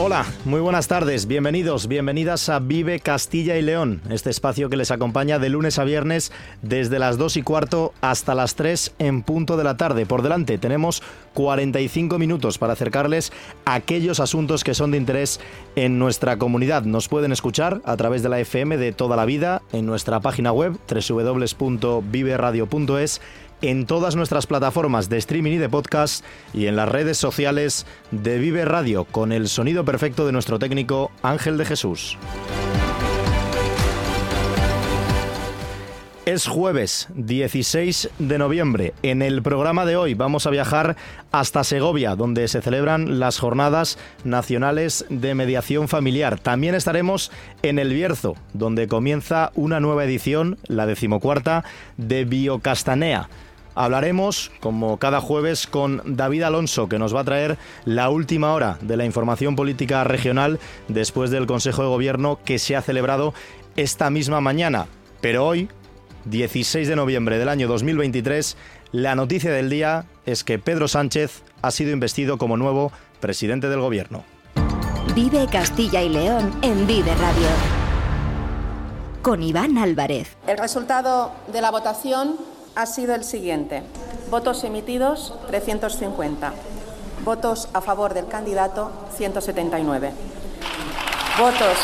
Hola, muy buenas tardes, bienvenidos, bienvenidas a Vive Castilla y León, este espacio que les acompaña de lunes a viernes desde las 2 y cuarto hasta las 3 en punto de la tarde. Por delante tenemos 45 minutos para acercarles a aquellos asuntos que son de interés en nuestra comunidad. Nos pueden escuchar a través de la FM de toda la vida en nuestra página web www.viveradio.es en todas nuestras plataformas de streaming y de podcast y en las redes sociales de Vive Radio con el sonido perfecto de nuestro técnico Ángel de Jesús. Es jueves 16 de noviembre. En el programa de hoy vamos a viajar hasta Segovia, donde se celebran las jornadas nacionales de mediación familiar. También estaremos en El Bierzo, donde comienza una nueva edición, la decimocuarta, de Biocastanea. Hablaremos, como cada jueves, con David Alonso, que nos va a traer la última hora de la información política regional después del Consejo de Gobierno que se ha celebrado esta misma mañana. Pero hoy, 16 de noviembre del año 2023, la noticia del día es que Pedro Sánchez ha sido investido como nuevo presidente del Gobierno. Vive Castilla y León en Vive Radio. Con Iván Álvarez. El resultado de la votación ha sido el siguiente. Votos emitidos 350. Votos a favor del candidato 179. Votos.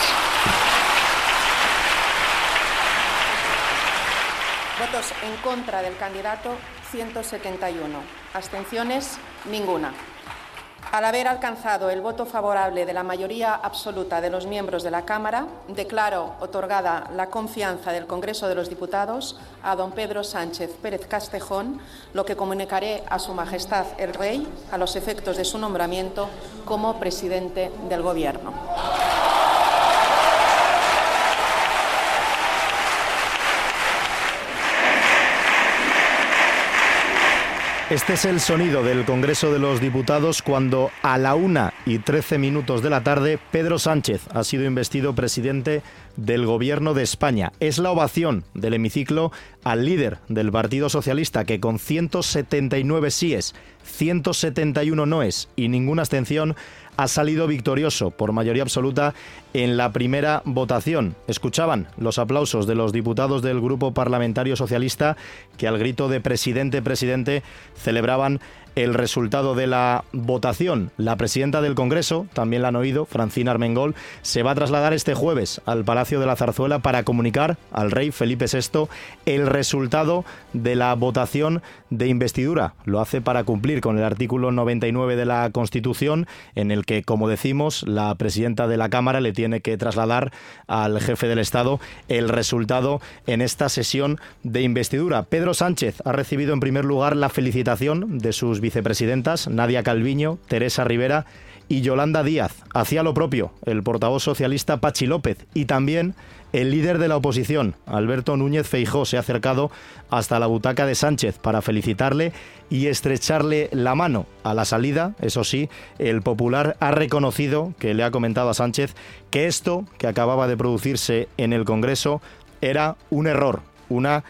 Votos en contra del candidato 171. Abstenciones ninguna. Al haber alcanzado el voto favorable de la mayoría absoluta de los miembros de la Cámara, declaro otorgada la confianza del Congreso de los Diputados a don Pedro Sánchez Pérez Castejón, lo que comunicaré a Su Majestad el Rey a los efectos de su nombramiento como presidente del Gobierno. Este es el sonido del Congreso de los Diputados cuando a la una y trece minutos de la tarde Pedro Sánchez ha sido investido presidente del Gobierno de España. Es la ovación del hemiciclo al líder del Partido Socialista que con 179 síes, 171 noes y ninguna abstención ha salido victorioso por mayoría absoluta en la primera votación. Escuchaban los aplausos de los diputados del Grupo Parlamentario Socialista que al grito de presidente, presidente celebraban el resultado de la votación. La presidenta del Congreso, también la han oído, Francina Armengol, se va a trasladar este jueves al Palacio de la Zarzuela para comunicar al rey Felipe VI el resultado de la votación de investidura. Lo hace para cumplir con el artículo 99 de la Constitución, en el que, como decimos, la presidenta de la Cámara le tiene que trasladar al jefe del Estado el resultado en esta sesión de investidura. Pedro Sánchez ha recibido en primer lugar la felicitación de sus vicepresidentas, Nadia Calviño, Teresa Rivera y Yolanda Díaz. Hacía lo propio el portavoz socialista Pachi López y también el líder de la oposición, Alberto Núñez Feijó, se ha acercado hasta la butaca de Sánchez para felicitarle y estrecharle la mano. A la salida, eso sí, el popular ha reconocido, que le ha comentado a Sánchez, que esto que acababa de producirse en el Congreso era un error, una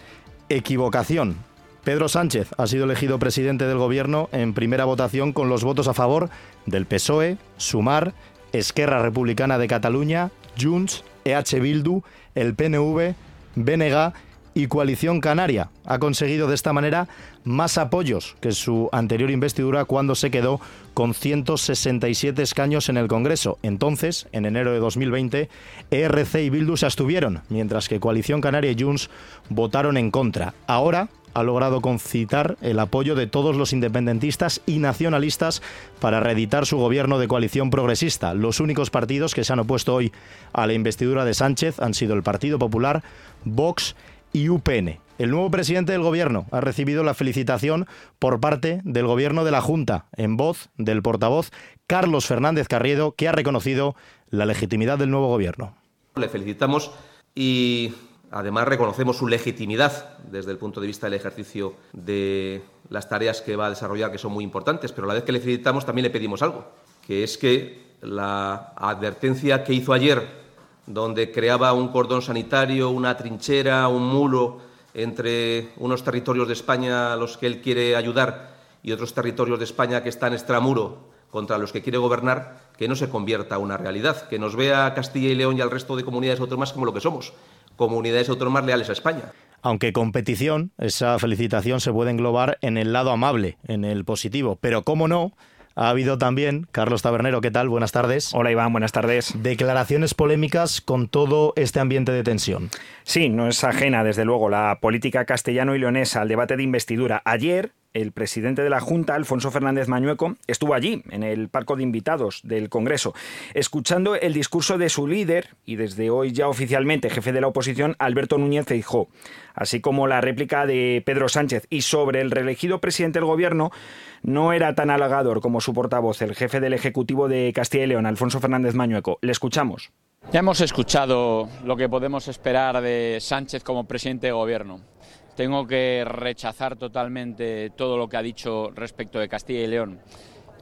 equivocación. Pedro Sánchez ha sido elegido presidente del Gobierno en primera votación con los votos a favor del PSOE, Sumar, Esquerra Republicana de Cataluña, Junts, EH Bildu, el PNV, BNG y Coalición Canaria. Ha conseguido de esta manera más apoyos que su anterior investidura cuando se quedó con 167 escaños en el Congreso. Entonces, en enero de 2020, ERC y Bildu se abstuvieron, mientras que Coalición Canaria y Junts votaron en contra. Ahora, ha logrado concitar el apoyo de todos los independentistas y nacionalistas para reeditar su gobierno de coalición progresista. Los únicos partidos que se han opuesto hoy a la investidura de Sánchez han sido el Partido Popular, Vox y UPN. El nuevo presidente del gobierno ha recibido la felicitación por parte del gobierno de la Junta, en voz del portavoz Carlos Fernández Carriedo, que ha reconocido la legitimidad del nuevo gobierno. Le felicitamos y Además, reconocemos su legitimidad desde el punto de vista del ejercicio de las tareas que va a desarrollar, que son muy importantes, pero a la vez que le felicitamos también le pedimos algo, que es que la advertencia que hizo ayer donde creaba un cordón sanitario, una trinchera, un muro entre unos territorios de España a los que él quiere ayudar y otros territorios de España que están extramuro contra los que quiere gobernar, que no se convierta una realidad, que nos vea a Castilla y León y al resto de comunidades autónomas como lo que somos, comunidades autónomas leales a España. Aunque competición, esa felicitación se puede englobar en el lado amable, en el positivo, pero cómo no, ha habido también, Carlos Tabernero, ¿qué tal? Buenas tardes. Hola Iván, buenas tardes. Declaraciones polémicas con todo este ambiente de tensión. Sí, no es ajena, desde luego, la política castellano y leonesa al debate de investidura. Ayer, el presidente de la Junta, Alfonso Fernández Mañueco, estuvo allí, en el palco de invitados del Congreso, escuchando el discurso de su líder y desde hoy ya oficialmente jefe de la oposición, Alberto Núñez Feijó, así como la réplica de Pedro Sánchez. Y sobre el reelegido presidente del Gobierno, no era tan halagador como su portavoz, el jefe del Ejecutivo de Castilla y León, Alfonso Fernández Mañueco. Le escuchamos. Ya hemos escuchado lo que podemos esperar de Sánchez como presidente de Gobierno tengo que rechazar totalmente todo lo que ha dicho respecto de Castilla y León.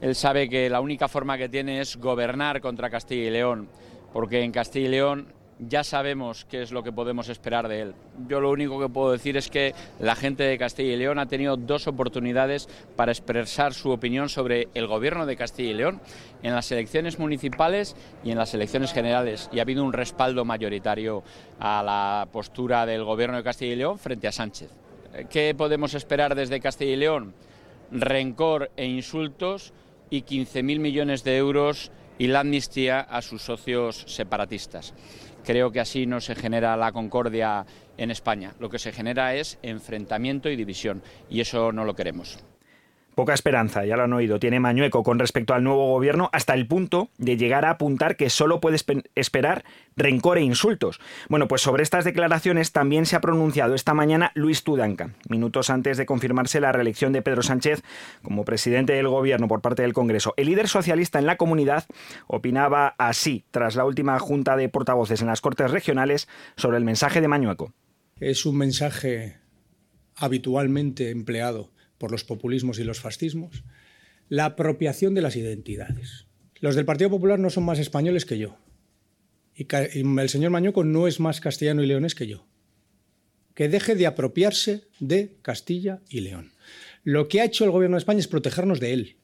Él sabe que la única forma que tiene es gobernar contra Castilla y León, porque en Castilla y León ya sabemos qué es lo que podemos esperar de él. Yo lo único que puedo decir es que la gente de Castilla y León ha tenido dos oportunidades para expresar su opinión sobre el gobierno de Castilla y León en las elecciones municipales y en las elecciones generales y ha habido un respaldo mayoritario a la postura del gobierno de Castilla y León frente a Sánchez. ¿Qué podemos esperar desde Castilla y León? Rencor e insultos y 15.000 millones de euros y la amnistía a sus socios separatistas. Creo que así no se genera la concordia en España. Lo que se genera es enfrentamiento y división y eso no lo queremos. Poca esperanza, ya lo han oído, tiene Mañueco con respecto al nuevo gobierno hasta el punto de llegar a apuntar que solo puede esperar rencor e insultos. Bueno, pues sobre estas declaraciones también se ha pronunciado esta mañana Luis Tudanca, minutos antes de confirmarse la reelección de Pedro Sánchez como presidente del gobierno por parte del Congreso. El líder socialista en la comunidad opinaba así tras la última junta de portavoces en las Cortes Regionales sobre el mensaje de Mañueco. Es un mensaje habitualmente empleado por los populismos y los fascismos, la apropiación de las identidades. Los del Partido Popular no son más españoles que yo. Y, el señor Mañoco no es más castellano y leonés que yo. Que deje de apropiarse de Castilla y León. Lo que ha hecho el gobierno de España es protegernos de él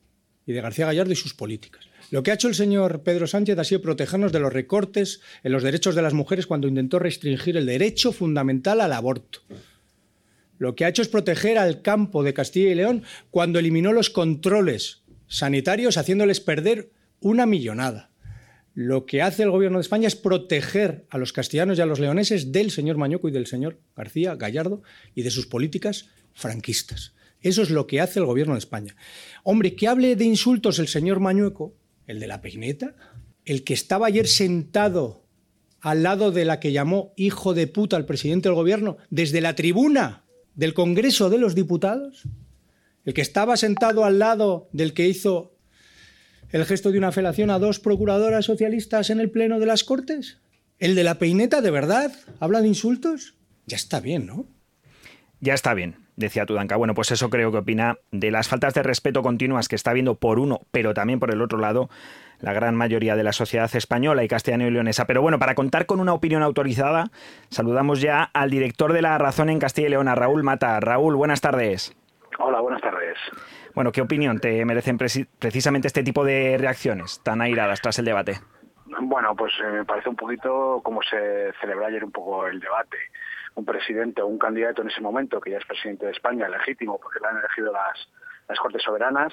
y de García Gallardo y sus políticas. Lo que ha hecho el señor Pedro Sánchez ha sido protegernos de los recortes en los derechos de las mujeres cuando intentó restringir el derecho fundamental al aborto. Lo que ha hecho es proteger al campo de Castilla y León cuando eliminó los controles sanitarios haciéndoles perder una millonada. Lo que hace el gobierno de España es proteger a los castellanos y a los leoneses del señor Mañoco y del señor García Gallardo y de sus políticas franquistas. Eso es lo que hace el gobierno de España. Hombre, que hable de insultos el señor Mañueco, el de la peineta, el que estaba ayer sentado al lado de la que llamó hijo de puta al presidente del gobierno, desde la tribuna, del Congreso de los Diputados, el que estaba sentado al lado del que hizo el gesto de una felación a dos procuradoras socialistas en el Pleno de las Cortes, el de la peineta, ¿de verdad? ¿Habla de insultos? Ya está bien, ¿no? Ya está bien, decía Tudanca. Bueno, pues eso creo que opina de las faltas de respeto continuas que está habiendo por uno, pero también por el otro lado, la gran mayoría de la sociedad española y castellano y leonesa. Pero bueno, para contar con una opinión autorizada, saludamos ya al director de La Razón en Castilla y León, Raúl Mata. Raúl, buenas tardes. Hola, buenas tardes. Bueno, ¿qué opinión te merecen precisamente este tipo de reacciones tan airadas tras el debate? Bueno, pues eh, me parece un poquito como se celebró ayer un poco el debate. Un presidente o un candidato en ese momento, que ya es presidente de España, legítimo, porque le han elegido las, las Cortes Soberanas,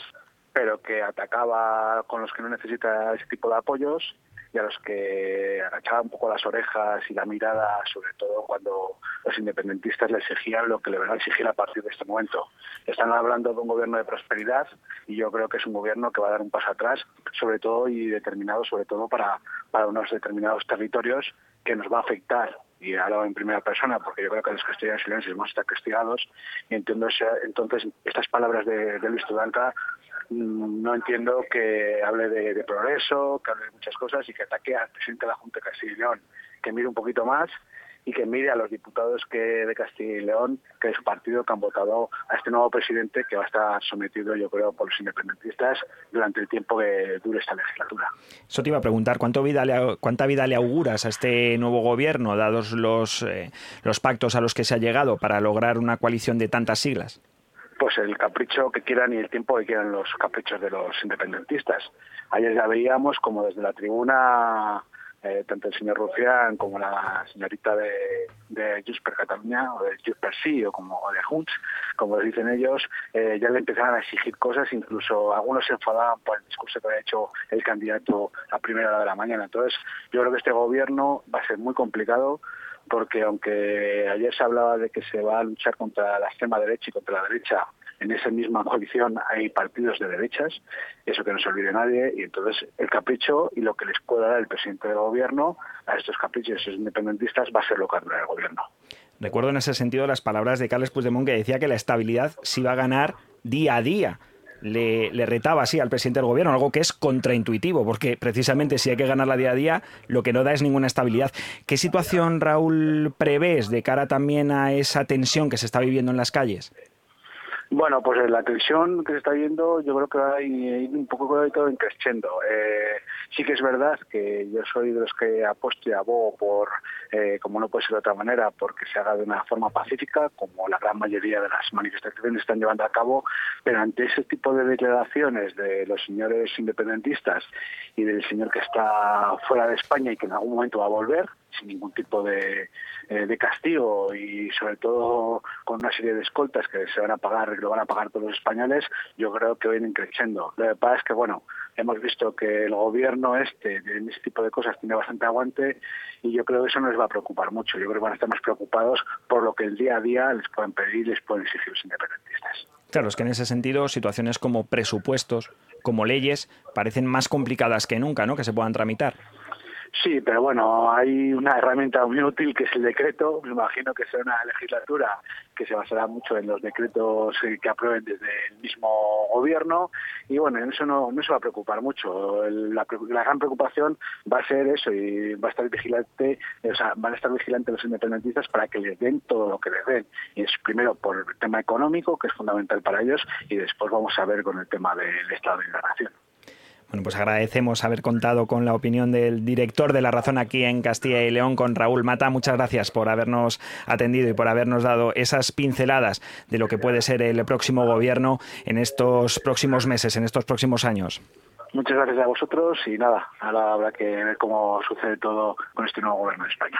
pero que atacaba con los que no necesita ese tipo de apoyos y a los que agachaba un poco las orejas y la mirada, sobre todo cuando los independentistas le exigían lo que le van a exigir a partir de este momento. Están hablando de un gobierno de prosperidad y yo creo que es un gobierno que va a dar un paso atrás, sobre todo y determinado, sobre todo para, para unos determinados territorios que nos va a afectar y hablo en primera persona porque yo creo que los castellanos y leoneses vamos a castigados y entiendo entonces estas palabras de, de Luis Tudanca no entiendo que hable de, progreso, que hable de muchas cosas y que ataque al presidente de la Junta de Castilla y León, que mire un poquito más y que mire a los diputados que de Castilla y León, que es su partido, que han votado a este nuevo presidente que va a estar sometido, yo creo, por los independentistas durante el tiempo que dure esta legislatura. Eso te iba a preguntar, ¿cuánto vida le, ¿cuánta vida le auguras a este nuevo gobierno, dados los, eh, los pactos a los que se ha llegado para lograr una coalición de tantas siglas? Pues el capricho que quieran y el tiempo que quieran los caprichos de los independentistas. Ayer ya veíamos como desde la tribuna eh, tanto el señor Rufián como la señorita de, de per Cataluña o de Junts per Sí o, como, de Junts, como dicen ellos, eh, ya le empezaron a exigir cosas, incluso algunos se enfadaban por el discurso que había hecho el candidato a primera hora de la mañana. Entonces, yo creo que este gobierno va a ser muy complicado porque aunque ayer se hablaba de que se va a luchar contra la extrema derecha y contra la derecha en esa misma coalición hay partidos de derechas, eso que no se olvide nadie, y entonces el capricho y lo que les pueda dar el presidente del gobierno a estos caprichos independentistas va a ser lo que hará el gobierno. Recuerdo en ese sentido las palabras de Carles Puigdemont que decía que la estabilidad se iba a ganar día a día. Le, le, retaba así al presidente del gobierno, algo que es contraintuitivo, porque precisamente si hay que ganarla día a día, lo que no da es ninguna estabilidad. ¿Qué situación, Raúl, prevés de cara también a esa tensión que se está viviendo en las calles? Bueno, pues la tensión que se está viendo yo creo que va a ir un poco todo en creciendo. Eh, sí que es verdad que yo soy de los que apuesto y abogo por, eh, como no puede ser de otra manera, porque se haga de una forma pacífica, como la gran mayoría de las manifestaciones están llevando a cabo, pero ante ese tipo de declaraciones de los señores independentistas y del señor que está fuera de España y que en algún momento va a volver, sin ningún tipo de, eh, de castigo y sobre todo con una serie de escoltas que se van a pagar, que lo van a pagar todos los españoles, yo creo que vienen creciendo. Lo que pasa es que, bueno, hemos visto que el gobierno este, en este tipo de cosas, tiene bastante aguante y yo creo que eso no les va a preocupar mucho. Yo creo que van a estar más preocupados por lo que el día a día les pueden pedir y les pueden exigir los independentistas. Claro, es que en ese sentido situaciones como presupuestos, como leyes, parecen más complicadas que nunca, ¿no? Que se puedan tramitar. Sí, pero bueno, hay una herramienta muy útil que es el decreto. Me imagino que será una legislatura que se basará mucho en los decretos eh, que aprueben desde el mismo gobierno. Y bueno, en eso no, no se va a preocupar mucho. la, gran preocupación va a ser eso y va a estar vigilante, o sea, van a estar vigilantes los independentistas para que les den todo lo que les den. Y es primero por el tema económico, que es fundamental para ellos, y después vamos a ver con el tema del estado de la nación. Bueno, pues agradecemos haber contado con la opinión del director de La Razón aquí en Castilla y León, con Raúl Mata. Muchas gracias por habernos atendido y por habernos dado esas pinceladas de lo que puede ser el próximo gobierno en estos próximos meses, en estos próximos años. Muchas gracias a vosotros y nada, ahora habrá que ver cómo sucede todo con este nuevo gobierno de España.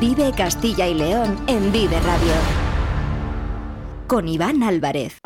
Vive Castilla y León en Vive Radio. Con Iván Álvarez.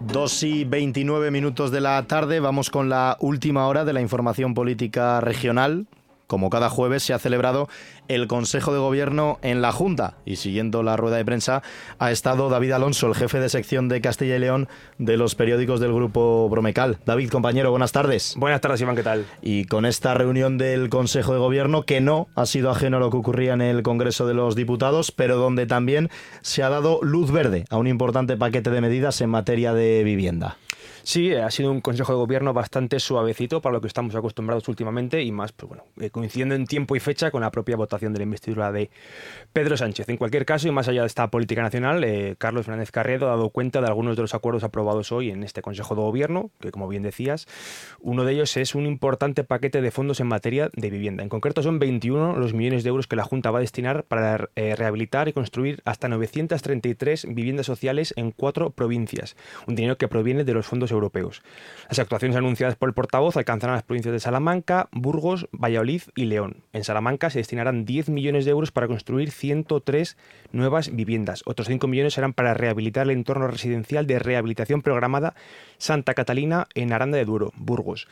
Dos y 29 minutos de la tarde, vamos con la última hora de la información política regional como cada jueves, se ha celebrado el Consejo de Gobierno en la Junta y siguiendo la rueda de prensa ha estado David Alonso, el jefe de sección de Castilla y León de los periódicos del Grupo Bromecal. David, compañero, buenas tardes. Buenas tardes, Iván, ¿qué tal? Y con esta reunión del Consejo de Gobierno, que no ha sido ajeno a lo que ocurría en el Congreso de los Diputados, pero donde también se ha dado luz verde a un importante paquete de medidas en materia de vivienda. Sí, ha sido un consejo de gobierno bastante suavecito para lo que estamos acostumbrados últimamente y más, pues bueno, eh, coincidiendo en tiempo y fecha con la propia votación de la investidura de Pedro Sánchez. En cualquier caso, y más allá de esta política nacional, eh, Carlos Fernández Carredo ha dado cuenta de algunos de los acuerdos aprobados hoy en este consejo de gobierno, que como bien decías, uno de ellos es un importante paquete de fondos en materia de vivienda. En concreto son 21 los millones de euros que la Junta va a destinar para eh, rehabilitar y construir hasta 933 viviendas sociales en cuatro provincias. Un dinero que proviene de los fondos europeos. Las actuaciones anunciadas por el portavoz alcanzarán las provincias de Salamanca, Burgos, Valladolid y León. En Salamanca se destinarán 10 millones de euros para construir 103 nuevas viviendas. Otros 5 millones serán para rehabilitar el entorno residencial de rehabilitación programada Santa Catalina en Aranda de Duero, Burgos.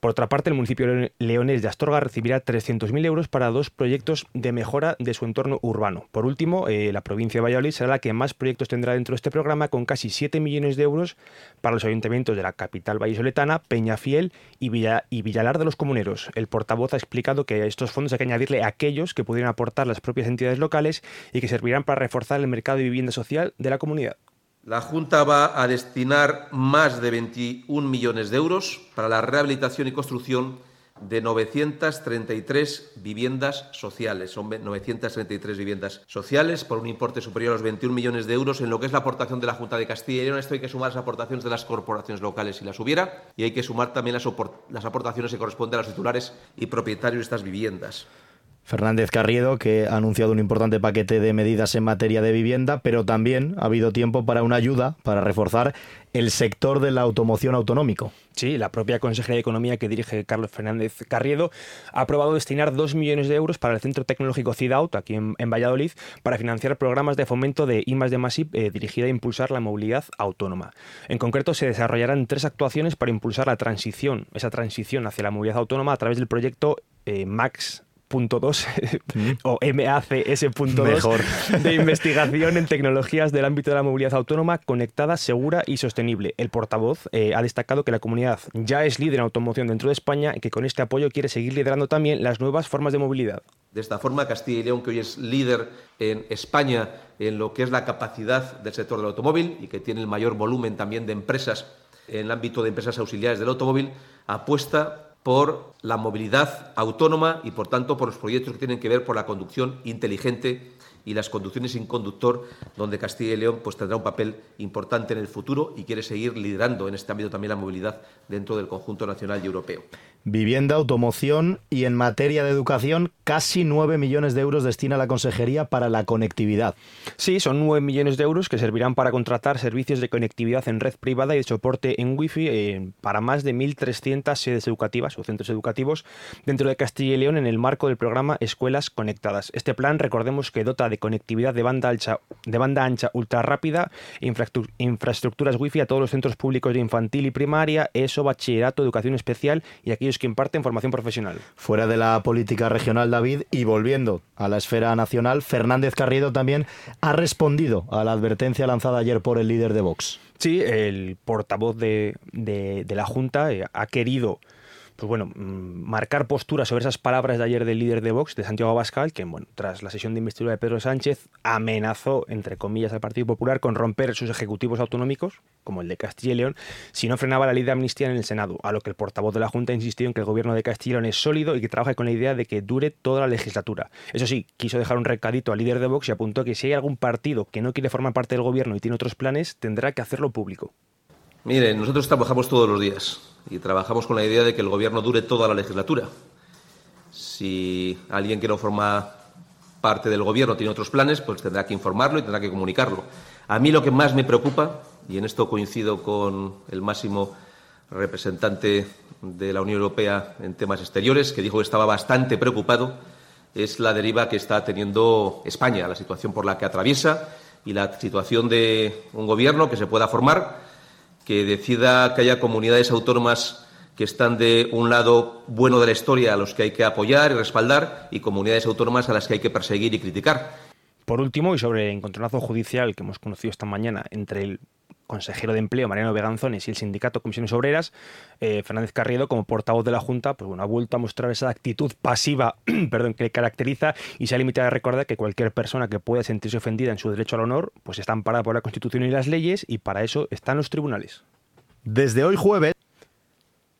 Por otra parte, el municipio leonés de Astorga recibirá 300.000 euros para dos proyectos de mejora de su entorno urbano. Por último, eh, la provincia de Valladolid será la que más proyectos tendrá dentro de este programa, con casi 7 millones de euros para los ayuntamientos de la capital vallisoletana, Peñafiel y, y Villalar de los Comuneros. El portavoz ha explicado que a estos fondos hay que añadirle aquellos que pudieran aportar las propias entidades locales y que servirán para reforzar el mercado de vivienda social de la comunidad. La Junta va a destinar más de 21 millones de euros para la rehabilitación y construcción de 933 viviendas sociales. Son 933 viviendas sociales por un importe superior a los 21 millones de euros en lo que es la aportación de la Junta de Castilla y León. Esto hay que sumar las aportaciones de las corporaciones locales si las hubiera y hay que sumar también las, las aportaciones que corresponden a los titulares y propietarios de estas viviendas. Fernández Carriedo, que ha anunciado un importante paquete de medidas en materia de vivienda, pero también ha habido tiempo para una ayuda para reforzar el sector de la automoción autonómico. Sí, la propia Consejería de Economía que dirige Carlos Fernández Carriedo ha aprobado destinar dos millones de euros para el Centro Tecnológico CIDAUT, aquí en, Valladolid, para financiar programas de fomento de I de Masip eh, dirigida a impulsar la movilidad autónoma. En concreto, se desarrollarán tres actuaciones para impulsar la transición, esa transición hacia la movilidad autónoma a través del proyecto eh, MAX .2 mm. o MACS.2 de investigación en tecnologías del ámbito de la movilidad autónoma conectada, segura y sostenible. El portavoz eh, ha destacado que la comunidad ya es líder en automoción dentro de España y que con este apoyo quiere seguir liderando también las nuevas formas de movilidad. De esta forma, Castilla y León, que hoy es líder en España en lo que es la capacidad del sector del automóvil y que tiene el mayor volumen también de empresas en el ámbito de empresas auxiliares del automóvil, apuesta por la movilidad autónoma y, por tanto, por los proyectos que tienen que ver por la conducción inteligente y las conducciones sin conductor, donde Castilla y León pues, tendrá un papel importante en el futuro y quiere seguir liderando en este ámbito también la movilidad dentro del conjunto nacional y europeo. Vivienda, automoción y en materia de educación, casi 9 millones de euros destina la Consejería para la conectividad. Sí, son 9 millones de euros que servirán para contratar servicios de conectividad en red privada y de soporte en Wi-Fi eh, para más de 1.300 sedes educativas o centros educativos dentro de Castilla y León en el marco del programa Escuelas Conectadas. Este plan, recordemos que dota de conectividad de banda ancha, de banda ancha ultra rápida, infraestructuras Wi-Fi a todos los centros públicos de infantil y primaria, ESO, bachillerato, educación especial y aquí que imparten formación profesional. Fuera de la política regional, David, y volviendo a la esfera nacional, Fernández Carriedo también ha respondido a la advertencia lanzada ayer por el líder de Vox. Sí, el portavoz de, de la Junta eh, ha querido pues bueno, mm, marcar postura sobre esas palabras de ayer del líder de Vox, de Santiago Abascal, que bueno, tras la sesión de investidura de Pedro Sánchez amenazó, entre comillas, al Partido Popular con romper sus ejecutivos autonómicos, como el de Castilla y León, si no frenaba la ley de amnistía en el Senado, a lo que el portavoz de la Junta insistió en que el gobierno de Castilla y León es sólido y que trabaja con la idea de que dure toda la legislatura. Eso sí, quiso dejar un recadito al líder de Vox y apuntó que si hay algún partido que no quiere formar parte del gobierno y tiene otros planes, tendrá que hacerlo público. Miren, nosotros trabajamos todos los días y trabajamos con la idea de que el Gobierno dure toda la legislatura. Si alguien que no forma parte del Gobierno tiene otros planes, pues tendrá que informarlo y tendrá que comunicarlo. A mí lo que más me preocupa, y en esto coincido con el máximo representante de la Unión Europea en temas exteriores, que dijo que estaba bastante preocupado, es la deriva que está teniendo España, la situación por la que atraviesa y la situación de un Gobierno que se pueda formar que decida que haya comunidades autónomas que están de un lado bueno de la historia a los que hay que apoyar y respaldar y comunidades autónomas a las que hay que perseguir y criticar. Por último, y sobre el encontronazo judicial que hemos conocido esta mañana entre el consejero de Empleo, Mariano Veganzones, y el sindicato Comisiones Obreras, eh, Fernández Carriedo, como portavoz de la Junta, pues bueno, ha vuelto a mostrar esa actitud pasiva perdón, que le caracteriza y se ha limitado a recordar que cualquier persona que pueda sentirse ofendida en su derecho al honor, pues está amparada por la Constitución y las leyes y para eso están los tribunales. Desde hoy jueves.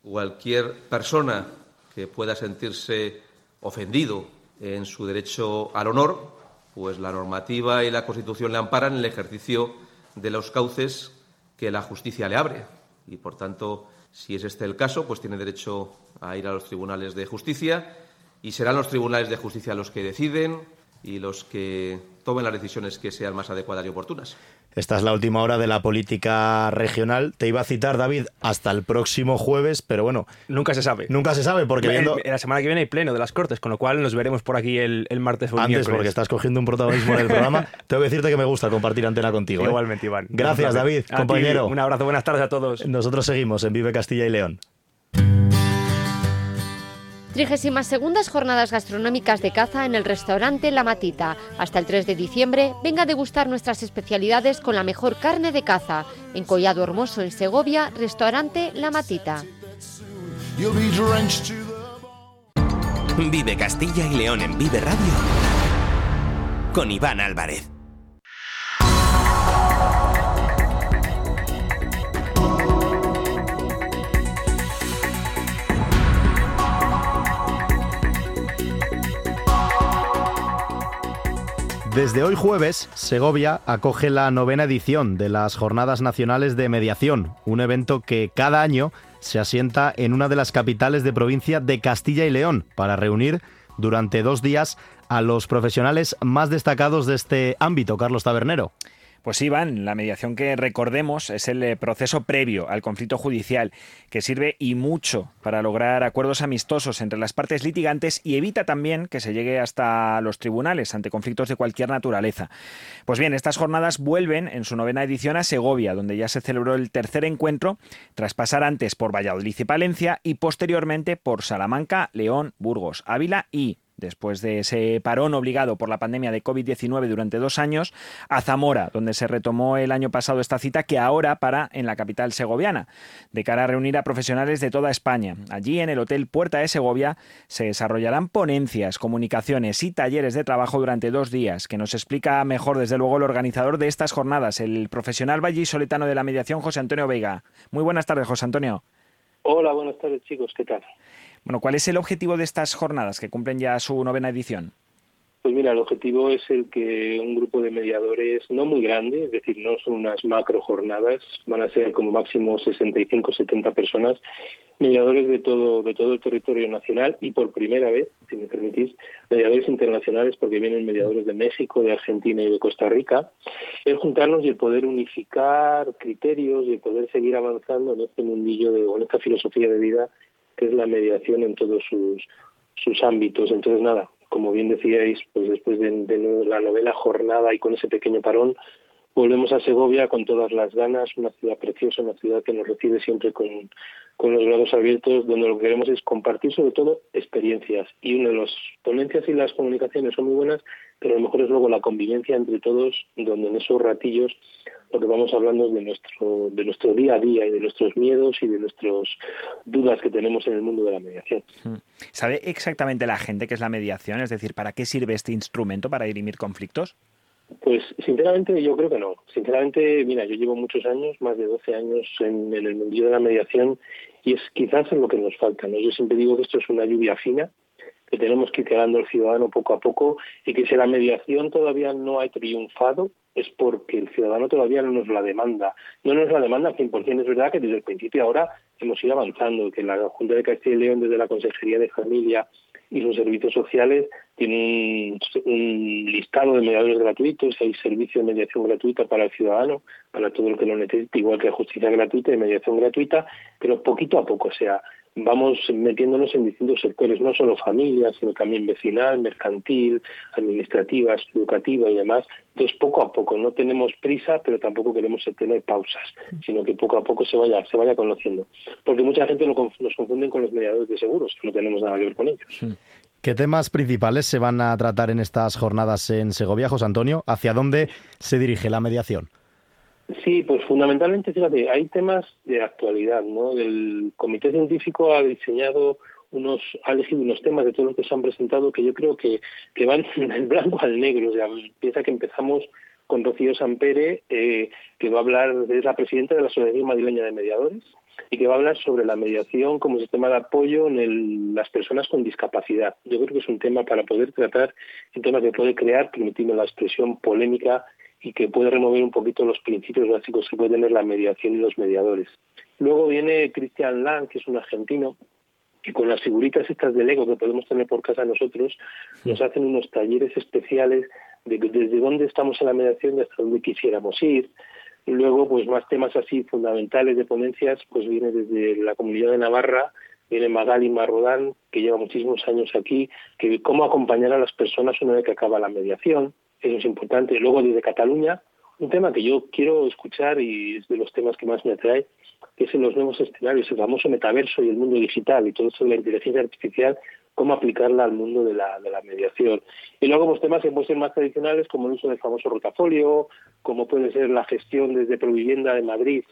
Cualquier persona que pueda sentirse ofendido en su derecho al honor, pues la normativa y la Constitución le amparan en el ejercicio de los cauces que la justicia le abre. Y, por tanto, si es este el caso, pues tiene derecho a ir a los tribunales de justicia y serán los tribunales de justicia los que deciden y los que tomen las decisiones que sean más adecuadas y oportunas. Esta es la última hora de la política regional. Te iba a citar, David, hasta el próximo jueves, pero bueno. Nunca se sabe. Nunca se sabe, porque viendo. la semana que viene hay pleno de las Cortes, con lo cual nos veremos por aquí el, martes o el Antes, porque estás cogiendo un protagonismo en el programa. Tengo que decirte que me gusta compartir antena contigo. ¿eh? Igualmente, Iván. Gracias, David, compañero. un abrazo, buenas tardes a todos. Nosotros seguimos en Vive Castilla y León. 32 Jornadas Gastronómicas de Caza en el restaurante La Matita. Hasta el 3 de diciembre, venga a degustar nuestras especialidades con la mejor carne de caza. En Collado Hermoso, en Segovia, restaurante La Matita. Vive Castilla y León en Vive Radio con Iván Álvarez. Desde hoy jueves, Segovia acoge la novena edición de las Jornadas Nacionales de Mediación, un evento que cada año se asienta en una de las capitales de provincia de Castilla y León para reunir durante dos días a los profesionales más destacados de este ámbito, Carlos Tabernero. Pues Iván, la mediación que recordemos es el eh, proceso previo al conflicto judicial, que sirve y mucho para lograr acuerdos amistosos entre las partes litigantes y evita también que se llegue hasta los tribunales ante conflictos de cualquier naturaleza. Pues bien, estas jornadas vuelven en su novena edición a Segovia, donde ya se celebró el tercer encuentro, tras pasar antes por Valladolid y Palencia y posteriormente por Salamanca, León, Burgos, Ávila y después de ese parón obligado por la pandemia de COVID-19 durante dos años, a Zamora, donde se retomó el año pasado esta cita que ahora para en la capital segoviana, de cara a reunir a profesionales de toda España. Allí, en el Hotel Puerta de Segovia, se desarrollarán ponencias, comunicaciones y talleres de trabajo durante dos días, que nos explica mejor, desde luego, el organizador de estas jornadas, el profesional vallisoletano de la mediación, José Antonio Veiga. Muy buenas tardes, José Antonio. Hola, buenas tardes, chicos. ¿Qué tal? Bueno, ¿cuál es el objetivo de estas jornadas que cumplen ya su novena edición? Pues mira, el objetivo es el que un grupo de mediadores no muy grande, es decir, no son unas macro jornadas, van a ser como máximo 65 70 personas, mediadores de todo de todo el territorio nacional y por primera vez, si me permitís, mediadores internacionales porque vienen mediadores de México, de Argentina y de Costa Rica, el juntarnos y el poder unificar criterios y el poder seguir avanzando en este mundillo de, en esta filosofía de vida es la mediación en todos sus, sus ámbitos. Entonces, nada, como bien decíais, pues después de, la novela jornada y con ese pequeño parón, volvemos a Segovia con todas las ganas, una ciudad preciosa, una ciudad que nos recibe siempre con, con los brazos abiertos, donde lo que queremos es compartir sobre todo experiencias. Y una de las ponencias y las comunicaciones son muy buenas, pero a lo mejor es luego la convivencia entre todos, donde en esos ratillos lo que vamos hablando es de nuestro, de nuestro día a día y de nuestros miedos y de nuestras dudas que tenemos en el mundo de la mediación. Hmm. ¿Sabe exactamente la gente qué es la mediación? Es decir, ¿para qué sirve este instrumento para dirimir conflictos? Pues sinceramente yo creo que no. Sinceramente, mira, yo llevo muchos años, más de 12 años en, en el mundo de la mediación y es quizás en lo que nos falta. ¿no? Yo siempre digo que esto es una lluvia fina que tenemos que ir quedando el ciudadano poco a poco y que si la mediación todavía no ha triunfado es porque el ciudadano todavía no nos la demanda. No nos la demanda 100%. Es verdad que desde el principio ahora hemos ido avanzando, que la Junta de Castilla y León desde la Consejería de Familia y los servicios sociales tiene un, listado de mediadores gratuitos, hay servicio de mediación gratuita para el ciudadano, para todo el que lo necesite, igual que justicia gratuita y mediación gratuita, pero poquito a poco, o sea, vamos metiéndonos en distintos sectores, no solo familias, sino también vecinal, mercantil, administrativa, educativa y demás. Entonces, poco a poco, no tenemos prisa, pero tampoco queremos tener pausas, sino que poco a poco se vaya, se vaya conociendo. Porque mucha gente nos confunde con los mediadores de seguros, que no tenemos nada que ver con ellos. ¿Qué temas principales se van a tratar en estas jornadas en Segovia, José Antonio? ¿Hacia dónde se dirige la mediación? Sí, pues fundamentalmente, fíjate, hay temas de actualidad, ¿no? El comité científico ha diseñado unos, ha elegido unos temas de todos los que se han presentado que yo creo que, que van del blanco al negro. O sea, piensa que empezamos con Rocío Sampere, eh, que va a hablar, es la presidenta de la Asociación Madrileña de Mediadores, y que va a hablar sobre la mediación como sistema de apoyo en las personas con discapacidad. Yo creo que es un tema para poder tratar, un tema que puede crear, permitiendo la expresión polémica y que puede remover un poquito los principios básicos que puede tener la mediación y los mediadores. Luego viene Christian Lang, que es un argentino, que con las figuritas estas de Lego que podemos tener por casa nosotros, nos hacen unos talleres especiales de desde dónde estamos en la mediación y hasta dónde quisiéramos ir. Luego, pues más temas así fundamentales de ponencias, pues viene desde la Comunidad de Navarra, viene Magali Marrodán, que lleva muchísimos años aquí, que cómo acompañar a las personas una vez que acaba la mediación, eso es importante. Luego desde Cataluña, un tema que yo quiero escuchar y es de los temas que más me atrae, que es en los nuevos escenarios, el famoso metaverso y el mundo digital y todo eso de la inteligencia artificial, cómo aplicarla al mundo de la, de la mediación. Y luego pues, temas que pueden ser más tradicionales, como el uso del famoso rotafolio, como puede ser la gestión desde Provivienda de Madrid,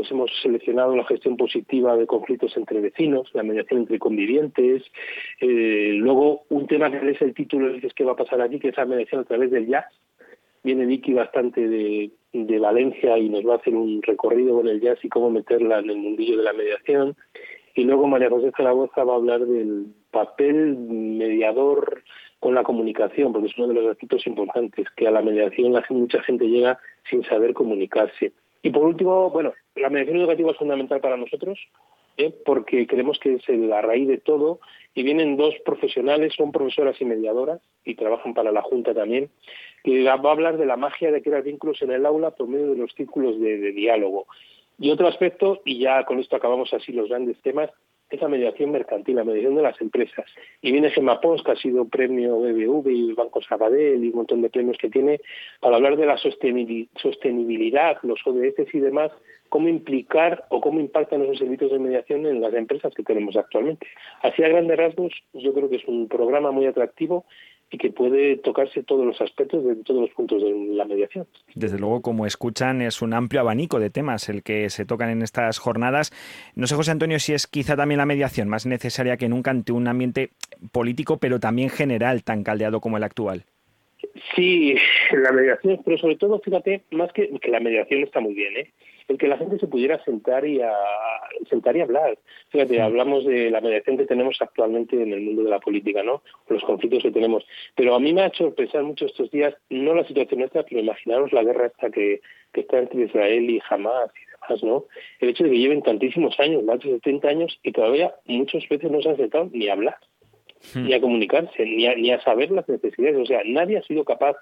pues hemos seleccionado la gestión positiva de conflictos entre vecinos, la mediación entre convivientes. Eh, luego, un tema que es el título, dices que va a pasar aquí, que es la mediación a través del jazz, viene Vicky bastante de, Valencia y nos va a hacer un recorrido con el jazz y cómo meterla en el mundillo de la mediación. Y luego María José Zaragoza va a hablar del papel mediador con la comunicación, porque es uno de los aspectos importantes, que a la mediación mucha gente llega sin saber comunicarse. Y por último, bueno, la mediación educativa es fundamental para nosotros, ¿eh? porque creemos que es la raíz de todo, y vienen dos profesionales, son profesoras y mediadoras, y trabajan para la Junta también, que va a hablar de la magia de crear vínculos en el aula por medio de los círculos de, diálogo. Y otro aspecto, y ya con esto acabamos así los grandes temas, es la mediación mercantil, la mediación de las empresas. Y viene Gemma Pons, que ha sido premio BBV y Banco Sabadell y un montón de premios que tiene, para hablar de la sostenibilidad, los ODS y demás, cómo implicar o cómo impactan esos servicios de mediación en las empresas que tenemos actualmente. Así a grandes rasgos, yo creo que es un programa muy atractivo y que puede tocarse todos los aspectos de todos los puntos de la mediación. Desde luego, como escuchan, es un amplio abanico de temas el que se tocan en estas jornadas. No sé, José Antonio, si es quizá también la mediación más necesaria que nunca ante un ambiente político, pero también general tan caldeado como el actual. Sí, la mediación, pero sobre todo, fíjate, más que, que la mediación está muy bien, ¿eh? El que la gente se pudiera sentar y, a, sentar y hablar. Fíjate, hablamos de la mediación que tenemos actualmente en el mundo de la política, ¿no? Los conflictos que tenemos. Pero a mí me ha hecho pensar mucho estos días, no la situación esta, pero imaginaros la guerra esta que, que está entre Israel y Hamas y demás, ¿no? El hecho de que lleven tantísimos años, más de 70 años, y todavía muchas veces no se han sentado ni a hablar, hmm. ni a comunicarse, ni a, ni a saber las necesidades. O sea, nadie ha sido capaz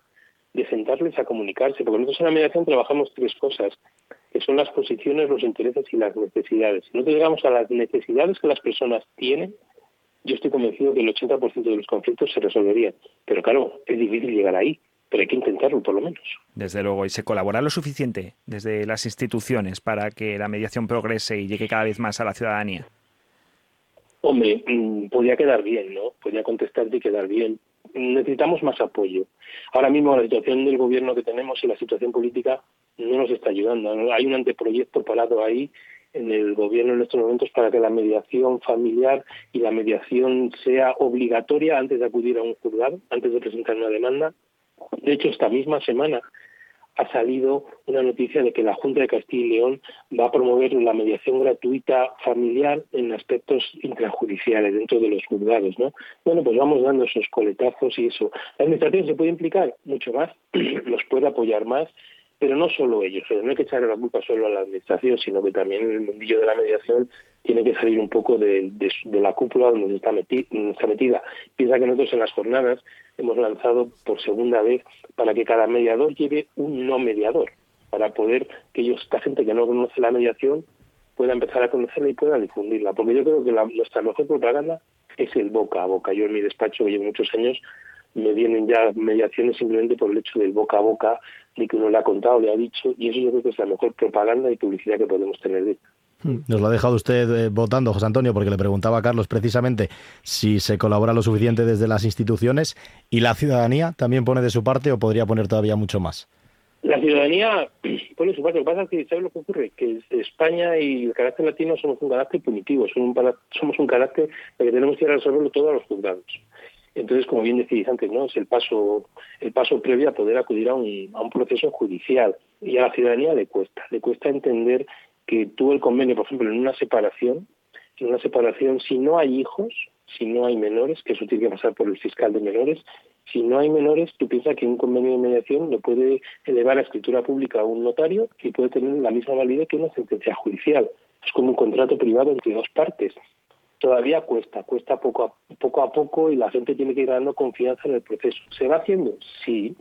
de sentarles a comunicarse, porque nosotros en la mediación trabajamos tres cosas que son las posiciones, los intereses y las necesidades. Si no llegamos a las necesidades que las personas tienen, yo estoy convencido que el 80% de los conflictos se resolverían. Pero claro, es difícil llegar ahí, pero hay que intentarlo por lo menos. Desde luego, y se colabora lo suficiente desde las instituciones para que la mediación progrese y llegue cada vez más a la ciudadanía. Hombre, mm, podría quedar bien, ¿no? Podría contestarte y quedar bien. Necesitamos más apoyo. Ahora mismo la situación del gobierno que tenemos y la situación política no nos está ayudando. Hay un anteproyecto parado ahí en el gobierno en estos momentos para que la mediación familiar y la mediación sea obligatoria antes de acudir a un juzgado, antes de presentar una demanda. De hecho, esta misma semana ha salido una noticia de que la Junta de Castilla y León va a promover la mediación gratuita familiar en aspectos intrajudiciales dentro de los juzgados, ¿no? Bueno, pues vamos dando esos coletazos y eso. La administración se puede implicar mucho más, los puede apoyar más pero no solo ellos, no hay que echarle la culpa solo a la administración, sino que también el mundillo de la mediación tiene que salir un poco de, la cúpula donde está, está metida. Piensa que nosotros en las jornadas hemos lanzado por segunda vez para que cada mediador lleve un no mediador, para poder que ellos, esta gente que no conoce la mediación pueda empezar a conocerla y pueda difundirla, porque yo creo que la, nuestra mejor propaganda es el boca a boca. Yo en mi despacho, que llevo muchos años, me vienen ya mediaciones simplemente por el hecho del boca a boca, de que uno le ha contado, le ha dicho, y eso yo creo que es la mejor propaganda y publicidad que podemos tener de hmm, nos lo ha dejado usted eh, votando, José Antonio, porque le preguntaba a Carlos precisamente si se colabora lo suficiente desde las instituciones y la ciudadanía también pone de su parte o podría poner todavía mucho más. La ciudadanía pone su parte. Lo que pasa es que, ¿sabes lo que ocurre? Que España y el carácter latino somos un carácter punitivo, somos un, somos un carácter de que tenemos que resolverlo todo a los juzgados. Entonces, como bien decís antes, ¿no? es el paso, el paso previo a poder acudir a un, a un proceso judicial. Y a la ciudadanía le cuesta, le cuesta entender que tú el convenio, por ejemplo, en una separación, en una separación, si no hay hijos, si no hay menores, que eso tiene que pasar por el fiscal de menores, si no hay menores, tú piensas que un convenio de mediación lo puede elevar a escritura pública a un notario y puede tener la misma validez que una sentencia judicial. Es como un contrato privado entre dos partes. todavía cuesta, cuesta poco a, poco a poco y la gente tiene que ir dando confianza en el proceso. ¿Se va haciendo? Sí,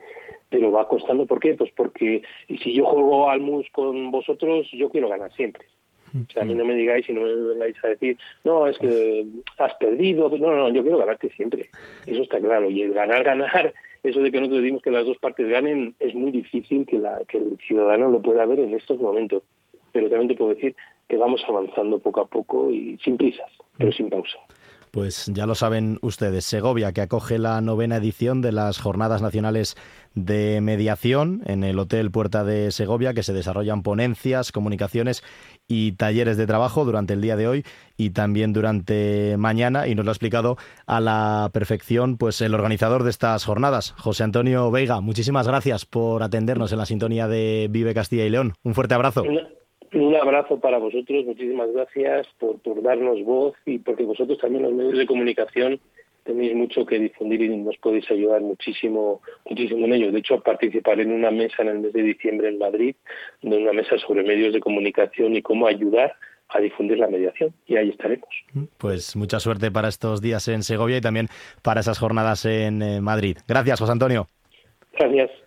pero va costando. ¿Por qué? Pues porque si yo juego al mus con vosotros, yo quiero ganar siempre. O sea, a mí no me digáis y no me vengáis a decir, no, es que has perdido. No, no, yo quiero ganarte siempre. Eso está claro. Y el ganar, ganar, eso de que nosotros decimos que las dos partes ganen, es muy difícil que, la, que el ciudadano lo pueda ver en estos momentos. Pero también te puedo decir que vamos avanzando poco a poco y sin prisas, pero sin pausa. Pues ya lo saben ustedes, Segovia, que acoge la novena edición de las Jornadas Nacionales de Mediación en el Hotel Puerta de Segovia, que se desarrollan ponencias, comunicaciones y talleres de trabajo durante el día de hoy y también durante mañana. Y nos lo ha explicado a la perfección pues el organizador de estas jornadas, José Antonio Veiga. Muchísimas gracias por atendernos en la sintonía de Vive Castilla y León. Un fuerte abrazo. Un abrazo para vosotros, muchísimas gracias por, por darnos voz y porque vosotros también los medios de comunicación tenéis mucho que difundir y nos podéis ayudar muchísimo, muchísimo en ello. De hecho, participaré en una mesa en el mes de diciembre en Madrid, de una mesa sobre medios de comunicación y cómo ayudar a difundir la mediación y ahí estaremos. Pues mucha suerte para estos días en Segovia y también para esas jornadas en eh, Madrid. Gracias, José Antonio. Gracias.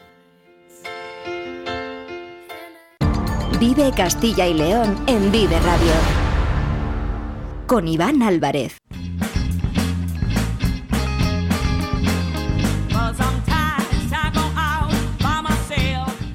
Vive Castilla y León en Vive Radio. Con Iván Álvarez.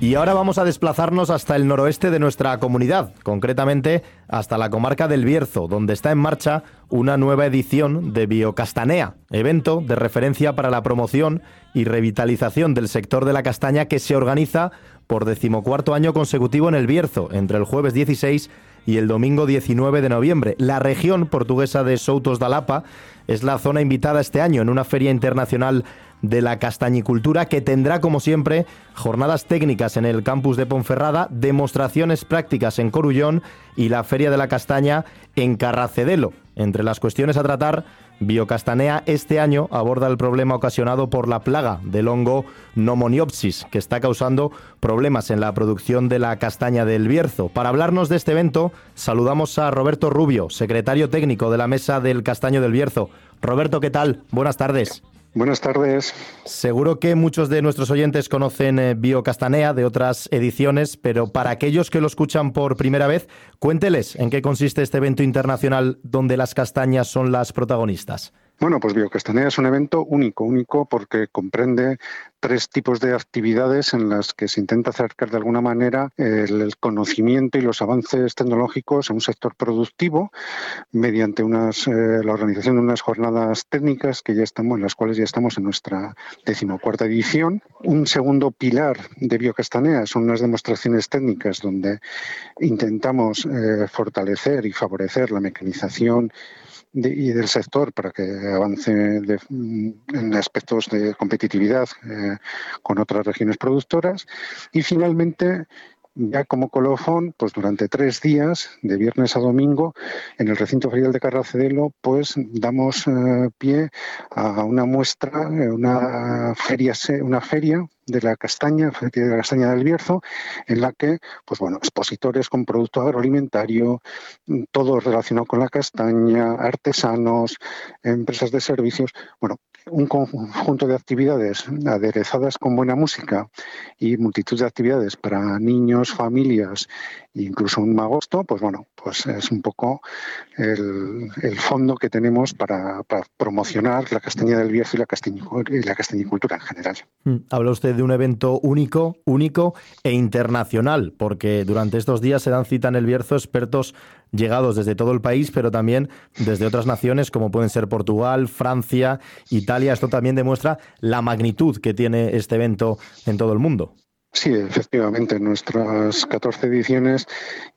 Y ahora vamos a desplazarnos hasta el noroeste de nuestra comunidad, concretamente hasta la comarca del Bierzo, donde está en marcha una nueva edición de Biocastanea, evento de referencia para la promoción y revitalización del sector de la castaña que se organiza por decimocuarto año consecutivo en el Bierzo, entre el jueves 16 y el domingo 19 de noviembre. La región portuguesa de Soutos da Lapa es la zona invitada este año en una feria internacional de la castañicultura que tendrá, como siempre, jornadas técnicas en el campus de Ponferrada, demostraciones prácticas en Corullón y la Feria de la Castaña en Carracedelo. Entre las cuestiones a tratar, Biocastanea este año aborda el problema ocasionado por la plaga del hongo Nomoniopsis, que está causando problemas en la producción de la castaña del Bierzo. Para hablarnos de este evento, saludamos a Roberto Rubio, secretario técnico de la Mesa del Castaño del Bierzo. Roberto, ¿qué tal? Buenas tardes. Buenas tardes. Seguro que muchos de nuestros oyentes conocen eh, Biocastanea de otras ediciones, pero para aquellos que lo escuchan por primera vez, cuénteles en qué consiste este evento internacional donde las castañas son las protagonistas. Bueno, pues Biocastanea es un evento único, único porque comprende tres tipos de actividades en las que se intenta acercar de alguna manera el, conocimiento y los avances tecnológicos a un sector productivo mediante unas, eh, la organización de unas jornadas técnicas que ya estamos, en las cuales ya estamos en nuestra decimocuarta edición. Un segundo pilar de Biocastanea son unas demostraciones técnicas donde intentamos eh, fortalecer y favorecer la mecanización y del sector para que avance en aspectos de competitividad eh, con otras regiones productoras. Y finalmente, ya como colofón, pues durante tres días, de viernes a domingo, en el recinto ferial de Carracedelo, pues damos eh, pie a una muestra, eh, una feria, una feria de la castaña, de la castaña del Bierzo, en la que, pues bueno, expositores con producto agroalimentario, todo relacionado con la castaña, artesanos, empresas de servicios, bueno, un conjunto de actividades aderezadas con buena música y multitud de actividades para niños, familias incluso un magosto, pues bueno, pues es un poco el, fondo que tenemos para, promocionar la castaña del Bierzo y la, y la castañicultura en general. Mm, habla usted de un evento único, único e internacional, porque durante estos días se dan cita en el Bierzo expertos llegados desde todo el país, pero también desde otras naciones como pueden ser Portugal, Francia, Italia. Esto también demuestra la magnitud que tiene este evento en todo el mundo. Sí, efectivamente, en nuestras 14 ediciones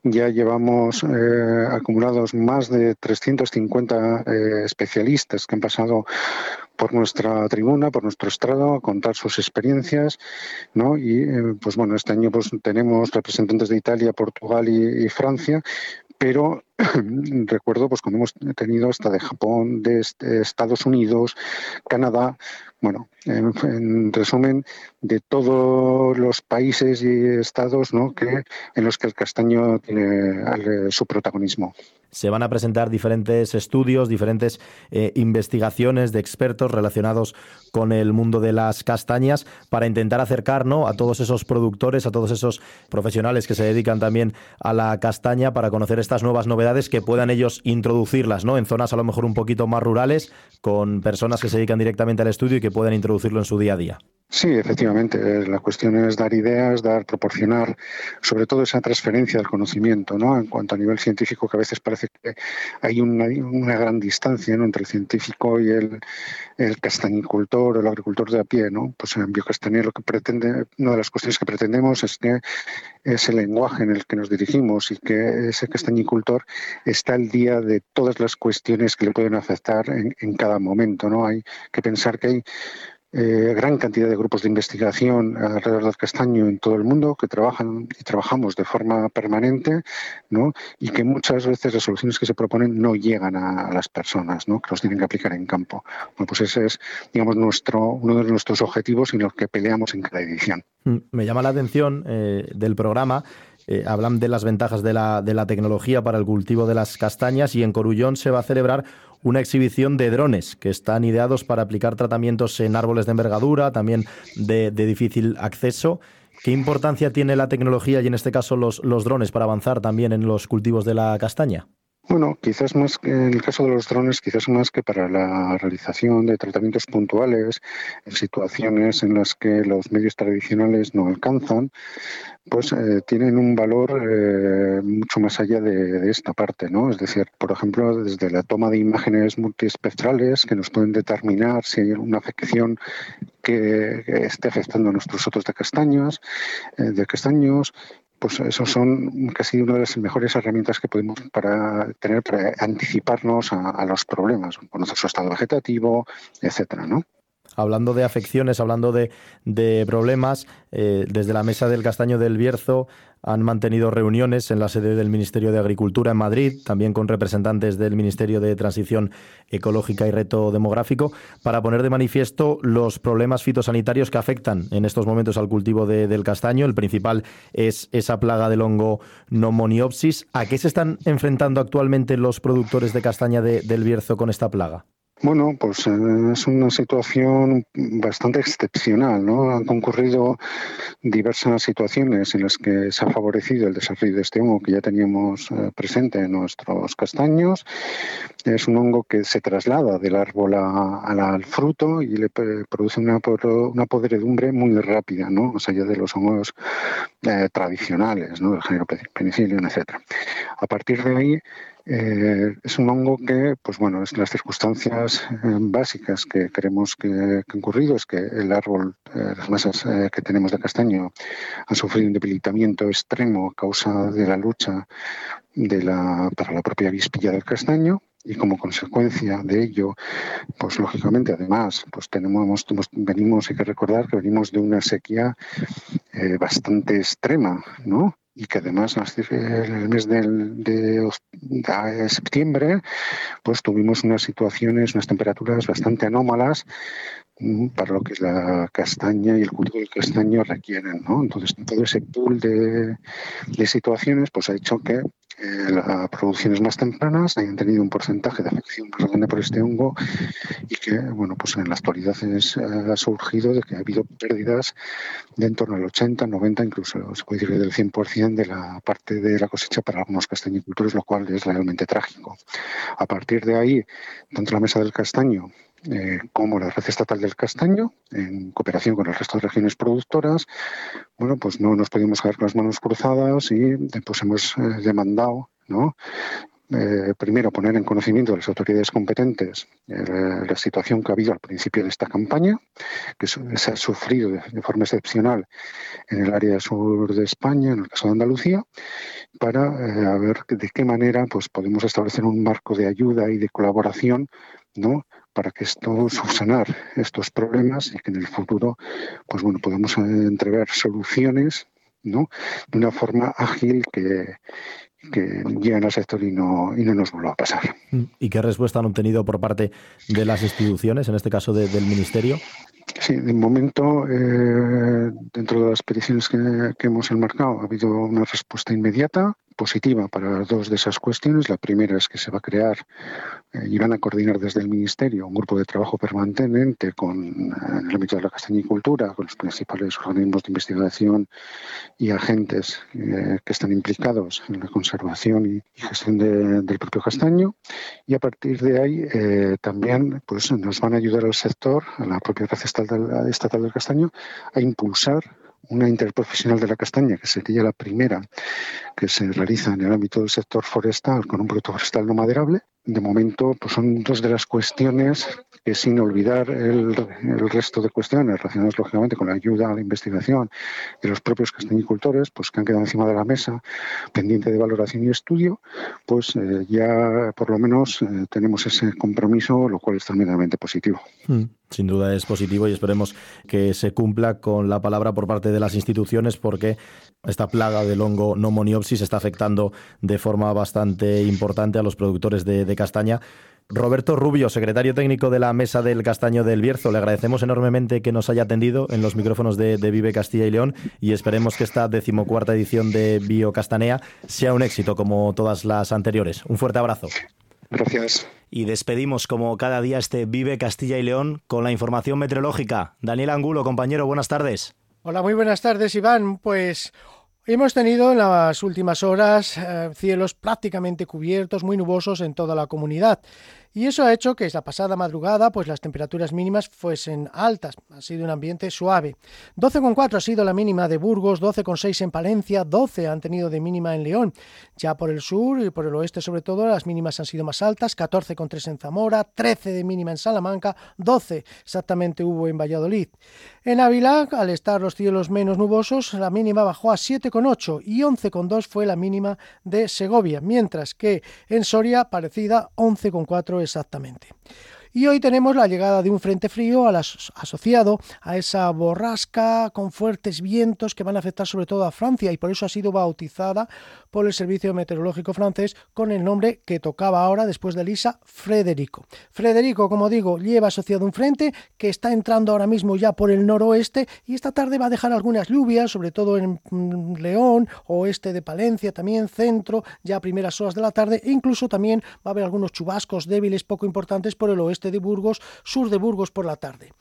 ya llevamos eh, acumulados más de 350 eh, especialistas que han pasado por nuestra tribuna, por nuestro estrado, a contar sus experiencias, ¿no? Y eh, pues bueno, este año pues tenemos representantes de Italia, Portugal y, y Francia, pero recuerdo pues cuando hemos tenido hasta de Japón, de Estados Unidos, Canadá, bueno, en, resumen, de todos los países y estados ¿no? que, en los que el castaño tiene su protagonismo se van a presentar diferentes estudios, diferentes eh, investigaciones de expertos relacionados con el mundo de las castañas para intentar acercar a todos esos productores, a todos esos profesionales que se dedican también a la castaña para conocer estas nuevas novedades que puedan ellos introducirlas ¿no? en zonas a lo mejor un poquito más rurales con personas que se dedican directamente al estudio y que puedan introducirlo en su día a día. Sí, efectivamente. La cuestión es dar ideas, dar, proporcionar, sobre todo esa transferencia del conocimiento, ¿no? En cuanto a nivel científico, que a veces parece que hay una, gran distancia entre el científico y el, castañicultor o el agricultor de a pie, ¿no? Pues en Biocastañer lo que pretende, una de las cuestiones que pretendemos es que ese lenguaje en el que nos dirigimos y que ese castañicultor está al día de todas las cuestiones que le pueden afectar en, en cada momento, ¿no? Hay que pensar que hay eh, gran cantidad de grupos de investigación alrededor del castaño en todo el mundo que trabajan y trabajamos de forma permanente ¿no? y que muchas veces las soluciones que se proponen no llegan a, las personas ¿no? que los tienen que aplicar en campo. Bueno, pues ese es digamos, nuestro, uno de nuestros objetivos y los que peleamos en cada edición. Mm, me llama la atención eh, del programa eh, hablan de las ventajas de la, de la tecnología para el cultivo de las castañas y en Corullón se va a celebrar una exhibición de drones que están ideados para aplicar tratamientos en árboles de envergadura, también de, difícil acceso. ¿Qué importancia tiene la tecnología y en este caso los, los drones para avanzar también en los cultivos de la castaña? Bueno, quizás más que en el caso de los drones, quizás más que para la realización de tratamientos puntuales en situaciones en las que los medios tradicionales no alcanzan, pues eh, tienen un valor eh, mucho más allá de, esta parte, ¿no? Es decir, por ejemplo, desde la toma de imágenes multiespectrales que nos pueden determinar si hay una afección que, esté afectando a nuestros sotos de castaños, eh, de castaños, pues eso son casi una de las mejores herramientas que podemos para tener para anticiparnos a, los problemas, conocer su estado vegetativo, etcétera, ¿no? Hablando de afecciones, hablando de, problemas, eh, desde la Mesa del Castaño del Bierzo han mantenido reuniones en la sede del Ministerio de Agricultura en Madrid, también con representantes del Ministerio de Transición Ecológica y Reto Demográfico, para poner de manifiesto los problemas fitosanitarios que afectan en estos momentos al cultivo del castaño. El principal es esa plaga del hongo Nomoniopsis. ¿A qué se están enfrentando actualmente los productores de castaña del Bierzo con esta plaga? Bueno, pues eh, es una situación bastante excepcional, ¿no? Han concurrido diversas situaciones en las que se ha favorecido el desarrollo de este hongo que ya teníamos eh, presente en nuestros castaños. Es un hongo que se traslada del árbol al fruto y le produce una, una podredumbre muy rápida, ¿no? Más allá de los hongos eh, tradicionales, ¿no? Del género penicillium, etcétera. A partir de ahí, eh, es un hongo que, pues bueno, es las circunstancias eh, básicas que creemos que, han ocurrido es que el árbol, eh, las masas que tenemos de castaño han sufrido un debilitamiento extremo a causa de la lucha para la propia vispilla del castaño y como consecuencia de ello, pues lógicamente además, pues tenemos, venimos, hay que recordar que venimos de una sequía bastante extrema, ¿no? Y que además en el mes de, septiembre pues tuvimos unas situaciones, unas temperaturas bastante anómalas para lo que la castaña y el cultivo del castaño requieren. ¿no? Entonces, todo ese pool de, de situaciones pues ha hecho que eh, las producciones más tempranas hayan tenido un porcentaje de afección más grande por este hongo y que, bueno, pues en la actualidad es, ha surgido de que ha habido pérdidas de en torno al 80, 90, incluso se puede decir del 100% de la parte de la cosecha para algunos castañicultores, lo cual es realmente trágico. A partir de ahí, tanto la mesa del castaño eh, como la Red Estatal del Castaño, en cooperación con el resto de regiones productoras, bueno, pues no nos podemos quedar con las manos cruzadas y pues hemos eh, demandado, eh, primero poner en conocimiento de las autoridades competentes la situación que ha habido al principio de esta campaña, que se ha sufrido de, forma excepcional en el área sur de España, en el caso de Andalucía, para ver de qué manera pues, podemos establecer un marco de ayuda y de colaboración. Para que esto subsanar estos problemas y que en el futuro pues bueno podamos entrever soluciones ¿no? de una forma ágil que, que lleguen al sector y no, y no nos vuelva a pasar. ¿Y qué respuesta han obtenido por parte de las instituciones, en este caso del Ministerio? Sí, de momento, eh, dentro de las peticiones que, que, hemos enmarcado, ha habido una respuesta inmediata positiva para dos de esas cuestiones. La primera es que se va a crear eh, y van a coordinar desde el Ministerio un grupo de trabajo permanente con, en el ámbito de la castañicultura, con los principales organismos de investigación y agentes eh, que están implicados en la conservación y, gestión del propio castaño. Y a partir de ahí eh, también pues, nos van a ayudar al sector, a la propia red estatal del castaño, a impulsar una interprofesional de la castaña, que sería la primera que se realiza en el ámbito del sector forestal con un producto forestal no maderable. De momento, pues son dos de las cuestiones que, sin olvidar el, resto de cuestiones relacionadas lógicamente con la ayuda a la investigación de los propios castañicultores, pues que han quedado encima de la mesa, pendiente de valoración y estudio, pues eh, ya por lo menos eh, tenemos ese compromiso, lo cual es tremendamente positivo. Mm. Sin duda es positivo y esperemos que se cumpla con la palabra por parte de las instituciones porque esta plaga del hongo nomoniopsis está afectando de forma bastante importante a los productores de, castaña. Roberto Rubio, secretario técnico de la Mesa del Castaño del Bierzo, le agradecemos enormemente que nos haya atendido en los micrófonos de, de Vive Castilla y León y esperemos que esta decimocuarta edición de Bio Castanea sea un éxito como todas las anteriores. Un fuerte abrazo. Gracias. Y despedimos como cada día este Vive Castilla y León con la información meteorológica. Daniel Angulo, compañero, buenas tardes. Hola, muy buenas tardes, Iván. Pues Hemos tenido en las últimas horas eh, cielos prácticamente cubiertos, muy nubosos en toda la comunidad. Y eso ha hecho que la pasada madrugada pues las temperaturas mínimas fuesen altas. Ha sido un ambiente suave. 12,4 ha sido la mínima de Burgos, 12,6 en Palencia, 12 han tenido de mínima en León. Ya por el sur y por el oeste sobre todo las mínimas han sido más altas, 14,3 en Zamora, 13 de mínima en Salamanca, 12 exactamente hubo en Valladolid. En Ávila, al estar los cielos menos nubosos, la mínima bajó a 7,8 y 11,2 fue la mínima de Segovia, mientras que en Soria parecida 11,4 exactamente. Y hoy tenemos la llegada de un frente frío asociado a esa borrasca con fuertes vientos que van a afectar sobre todo a Francia y por eso ha sido bautizada por el Servicio Meteorológico francés con el nombre que tocaba ahora después de Lisa, Frederico. Frederico, como digo, lleva asociado un frente que está entrando ahora mismo ya por el noroeste y esta tarde va a dejar algunas lluvias, sobre todo en mm, León, oeste de Palencia, también centro, ya a primeras horas de la tarde e incluso también va a haber algunos chubascos débiles poco importantes por el oeste de Burgos, sur de Burgos por la tarde.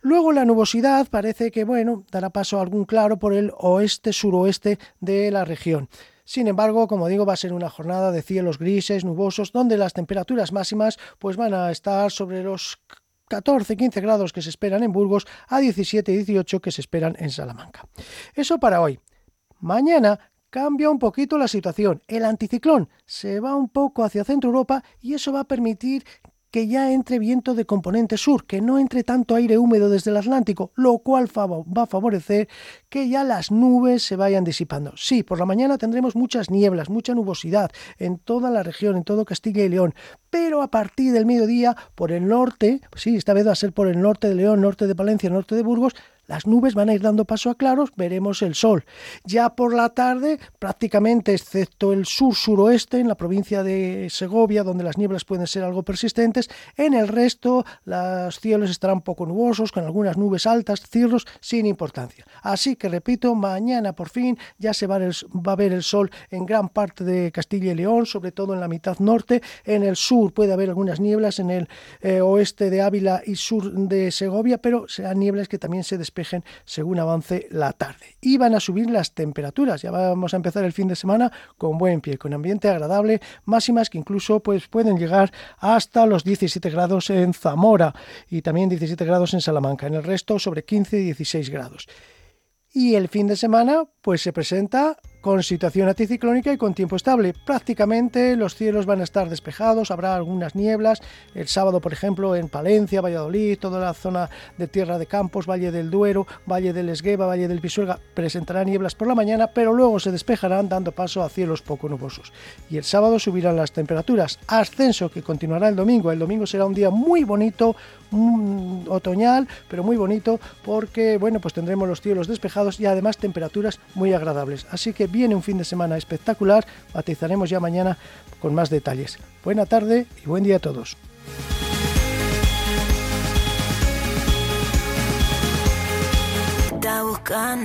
Luego la nubosidad parece que, bueno, dará paso a algún claro por el oeste-suroeste de la región. Sin embargo, como digo, va a ser una jornada de cielos grises, nubosos, donde las temperaturas máximas pues van a estar sobre los 14-15 grados que se esperan en Burgos a 17-18 que se esperan en Salamanca. Eso para hoy. Mañana cambia un poquito la situación. El anticiclón se va un poco hacia Centro Europa y eso va a permitir que ya entre viento de componente sur, que no entre tanto aire húmedo desde el Atlántico, lo cual va a favorecer que ya las nubes se vayan disipando. Sí, por la mañana tendremos muchas nieblas, mucha nubosidad en toda la región, en todo Castilla y León, pero a partir del mediodía, por el norte, sí, esta vez va a ser por el norte de León, norte de Palencia, norte de Burgos, las nubes van a ir dando paso a claros, veremos el sol. Ya por la tarde, prácticamente excepto el sur-suroeste, en la provincia de Segovia, donde las nieblas pueden ser algo persistentes, en el resto los cielos estarán poco nubosos, con algunas nubes altas, cirros, sin importancia. Así que repito, mañana por fin ya se va, a ver el sol en gran parte de Castilla y León, sobre todo en la mitad norte. En el sur puede haber algunas nieblas, en el eh, oeste de Ávila y sur de Segovia, pero serán nieblas que también se despejen según avance la tarde. Y van a subir las temperaturas. Ya vamos a empezar el fin de semana con buen pie, con ambiente agradable, máximas que incluso pues, pueden llegar hasta los 17 grados en Zamora y también 17 grados en Salamanca. En el resto sobre 15 y 16 grados. Y el fin de semana pues se presenta con situación anticiclónica y con tiempo estable. Prácticamente los cielos van a estar despejados, habrá algunas nieblas. El sábado, por ejemplo, en Palencia, Valladolid, toda la zona de Tierra de Campos, Valle del Duero, Valle del Esgueva, Valle del Pisuerga, presentará nieblas por la mañana, pero luego se despejarán dando paso a cielos poco nubosos. Y el sábado subirán las temperaturas. Ascenso que continuará el domingo. El domingo será un día muy bonito, otoñal, pero muy bonito porque, bueno, pues tendremos los cielos despejados y además temperaturas muy agradables. Así que viene un fin de semana espectacular. Matizaremos ya mañana con más detalles. Buena tarde y buen día a todos.